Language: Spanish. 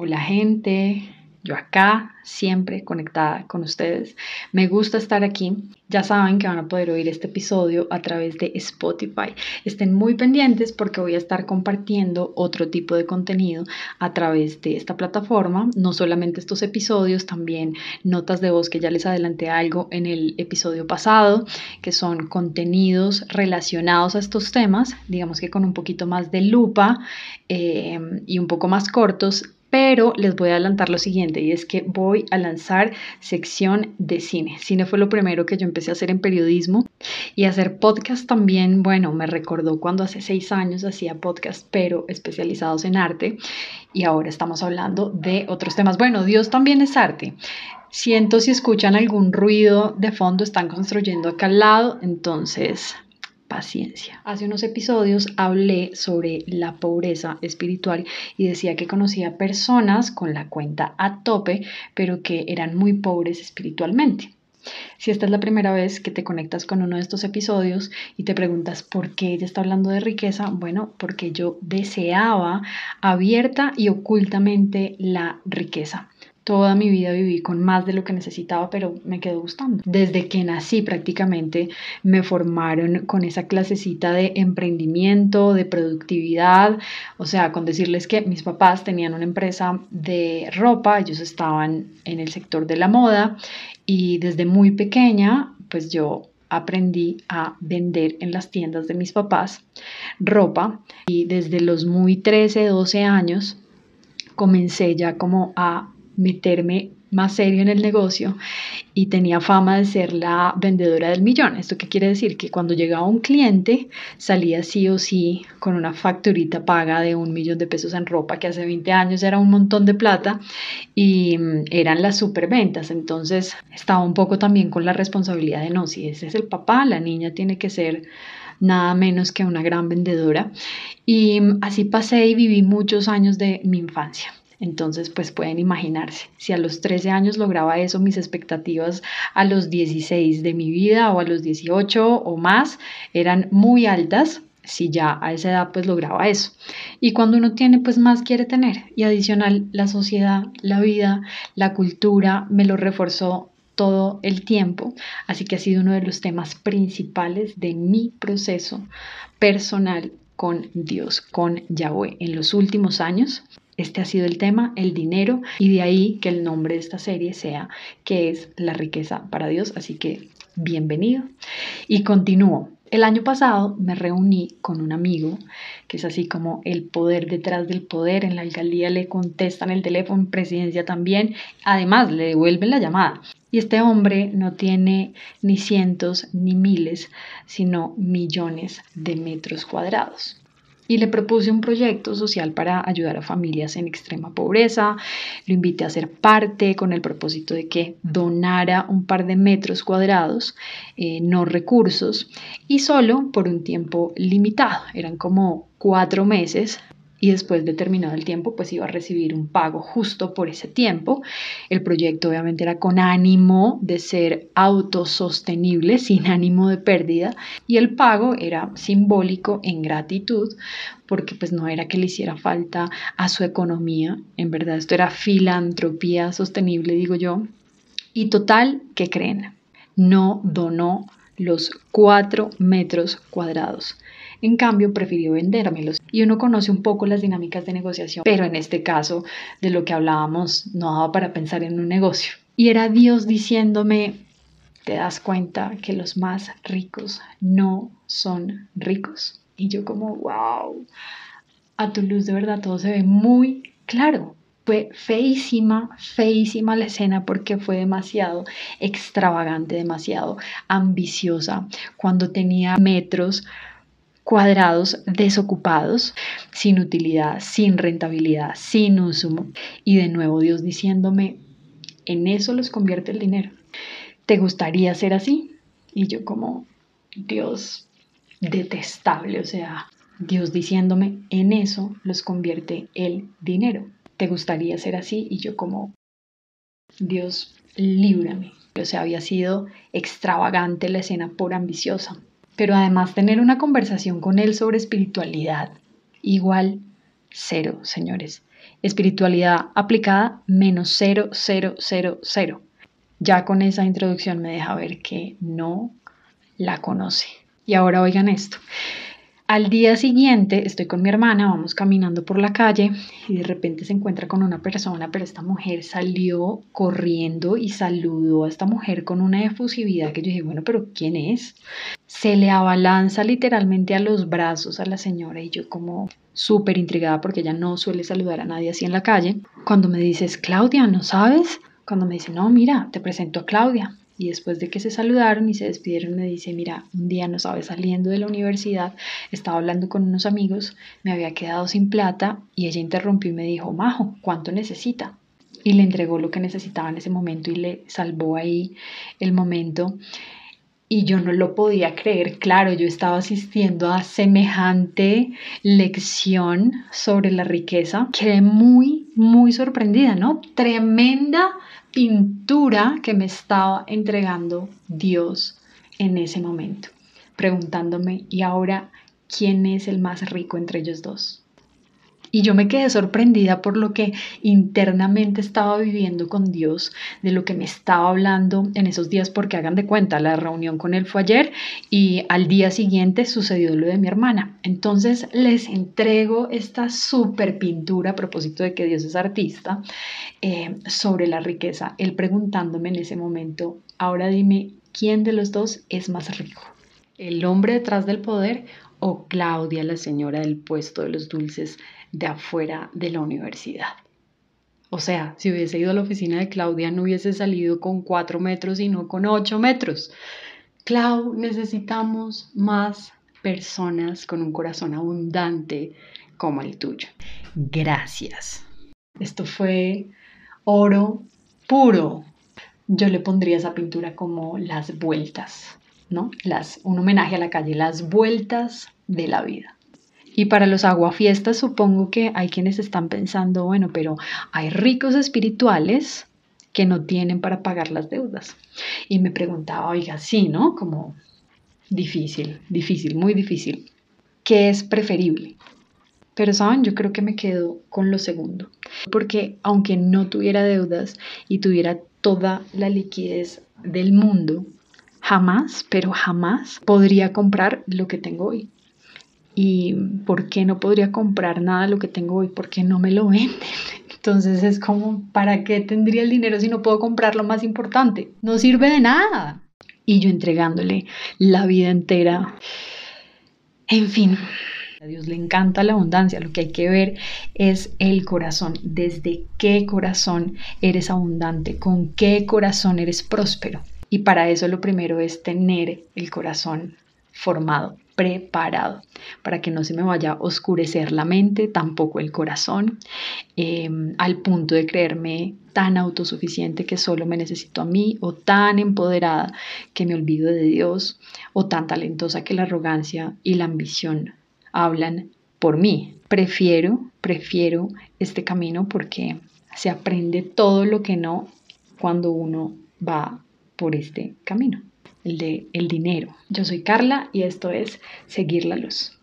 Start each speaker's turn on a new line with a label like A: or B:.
A: Hola gente, yo acá, siempre conectada con ustedes. Me gusta estar aquí. Ya saben que van a poder oír este episodio a través de Spotify. Estén muy pendientes porque voy a estar compartiendo otro tipo de contenido a través de esta plataforma. No solamente estos episodios, también notas de voz que ya les adelanté algo en el episodio pasado, que son contenidos relacionados a estos temas, digamos que con un poquito más de lupa eh, y un poco más cortos pero les voy a adelantar lo siguiente y es que voy a lanzar sección de cine. Cine fue lo primero que yo empecé a hacer en periodismo y hacer podcast también, bueno, me recordó cuando hace seis años hacía podcast, pero especializados en arte y ahora estamos hablando de otros temas. Bueno, Dios también es arte. Siento si escuchan algún ruido de fondo, están construyendo acá al lado, entonces paciencia. Hace unos episodios hablé sobre la pobreza espiritual y decía que conocía personas con la cuenta a tope, pero que eran muy pobres espiritualmente. Si esta es la primera vez que te conectas con uno de estos episodios y te preguntas por qué ella está hablando de riqueza, bueno, porque yo deseaba abierta y ocultamente la riqueza. Toda mi vida viví con más de lo que necesitaba, pero me quedó gustando. Desde que nací prácticamente me formaron con esa clasecita de emprendimiento, de productividad, o sea, con decirles que mis papás tenían una empresa de ropa, ellos estaban en el sector de la moda y desde muy pequeña, pues yo aprendí a vender en las tiendas de mis papás ropa y desde los muy 13, 12 años comencé ya como a meterme más serio en el negocio y tenía fama de ser la vendedora del millón. ¿Esto qué quiere decir? Que cuando llegaba un cliente salía sí o sí con una facturita paga de un millón de pesos en ropa, que hace 20 años era un montón de plata y mm, eran las superventas. Entonces estaba un poco también con la responsabilidad de no, si ese es el papá, la niña tiene que ser nada menos que una gran vendedora. Y mm, así pasé y viví muchos años de mi infancia. Entonces, pues pueden imaginarse, si a los 13 años lograba eso, mis expectativas a los 16 de mi vida o a los 18 o más eran muy altas, si ya a esa edad pues lograba eso. Y cuando uno tiene pues más quiere tener. Y adicional, la sociedad, la vida, la cultura me lo reforzó todo el tiempo. Así que ha sido uno de los temas principales de mi proceso personal con Dios, con Yahweh en los últimos años. Este ha sido el tema, el dinero, y de ahí que el nombre de esta serie sea ¿Qué es la riqueza para Dios? Así que bienvenido. Y continúo. El año pasado me reuní con un amigo, que es así como el poder detrás del poder. En la alcaldía le contestan el teléfono, en presidencia también. Además, le devuelven la llamada. Y este hombre no tiene ni cientos ni miles, sino millones de metros cuadrados y le propuse un proyecto social para ayudar a familias en extrema pobreza. Lo invité a ser parte con el propósito de que donara un par de metros cuadrados, eh, no recursos, y solo por un tiempo limitado. Eran como cuatro meses y después de terminado el tiempo pues iba a recibir un pago justo por ese tiempo. El proyecto obviamente era con ánimo de ser autosostenible, sin ánimo de pérdida y el pago era simbólico en gratitud porque pues no era que le hiciera falta a su economía, en verdad esto era filantropía sostenible digo yo. Y total, ¿qué creen? No donó los cuatro metros cuadrados. En cambio, prefirió vendérmelos. Y uno conoce un poco las dinámicas de negociación, pero en este caso, de lo que hablábamos, no daba para pensar en un negocio. Y era Dios diciéndome, te das cuenta que los más ricos no son ricos. Y yo como, wow, a tu luz de verdad todo se ve muy claro. Fue feísima, feísima la escena porque fue demasiado extravagante, demasiado ambiciosa. Cuando tenía metros cuadrados desocupados, sin utilidad, sin rentabilidad, sin uso. Y de nuevo Dios diciéndome, en eso los convierte el dinero. ¿Te gustaría ser así? Y yo como, Dios, detestable, o sea, Dios diciéndome, en eso los convierte el dinero. ¿Te gustaría ser así? Y yo como, Dios, líbrame. O sea, había sido extravagante la escena por ambiciosa pero además tener una conversación con él sobre espiritualidad. Igual, cero, señores. espiritualidad aplicada menos 0000. Ya con esa introducción me deja ver que no la conoce. Y ahora oigan esto. Al día siguiente estoy con mi hermana, vamos caminando por la calle y de repente se encuentra con una persona, pero esta mujer salió corriendo y saludó a esta mujer con una efusividad que yo dije, bueno, pero ¿quién es? Se le abalanza literalmente a los brazos a la señora y yo como súper intrigada porque ella no suele saludar a nadie así en la calle. Cuando me dices, Claudia, ¿no sabes? Cuando me dice, no, mira, te presento a Claudia. Y después de que se saludaron y se despidieron, me dice, mira, un día no sabes, saliendo de la universidad, estaba hablando con unos amigos, me había quedado sin plata y ella interrumpió y me dijo, Majo, ¿cuánto necesita? Y le entregó lo que necesitaba en ese momento y le salvó ahí el momento. Y yo no lo podía creer, claro, yo estaba asistiendo a semejante lección sobre la riqueza. Quedé muy, muy sorprendida, ¿no? Tremenda pintura que me estaba entregando Dios en ese momento, preguntándome, ¿y ahora quién es el más rico entre ellos dos? Y yo me quedé sorprendida por lo que internamente estaba viviendo con Dios, de lo que me estaba hablando en esos días, porque hagan de cuenta, la reunión con él fue ayer y al día siguiente sucedió lo de mi hermana. Entonces les entrego esta super pintura a propósito de que Dios es artista eh, sobre la riqueza. Él preguntándome en ese momento, ahora dime, ¿quién de los dos es más rico? ¿El hombre detrás del poder o Claudia, la señora del puesto de los dulces de afuera de la universidad. O sea, si hubiese ido a la oficina de Claudia no hubiese salido con cuatro metros, sino con ocho metros. Clau, necesitamos más personas con un corazón abundante como el tuyo. Gracias. Esto fue oro puro. Yo le pondría esa pintura como las vueltas, ¿no? Las, un homenaje a la calle, las vueltas de la vida. Y para los aguafiestas supongo que hay quienes están pensando, bueno, pero hay ricos espirituales que no tienen para pagar las deudas. Y me preguntaba, oiga, sí, ¿no? Como difícil, difícil, muy difícil. ¿Qué es preferible? Pero, ¿saben? Yo creo que me quedo con lo segundo. Porque aunque no tuviera deudas y tuviera toda la liquidez del mundo, jamás, pero jamás podría comprar lo que tengo hoy y por qué no podría comprar nada de lo que tengo hoy, por qué no me lo venden. Entonces es como, ¿para qué tendría el dinero si no puedo comprar lo más importante? No sirve de nada. Y yo entregándole la vida entera. En fin, a Dios le encanta la abundancia. Lo que hay que ver es el corazón. ¿Desde qué corazón eres abundante? ¿Con qué corazón eres próspero? Y para eso lo primero es tener el corazón formado preparado para que no se me vaya a oscurecer la mente, tampoco el corazón, em, al punto de creerme tan autosuficiente que solo me necesito a mí o tan empoderada que me olvido de Dios o tan talentosa que la arrogancia y la ambición hablan por mí. Prefiero, prefiero este camino porque se aprende todo lo que no cuando uno va por este camino el de el dinero. Yo soy Carla y esto es Seguir la Luz.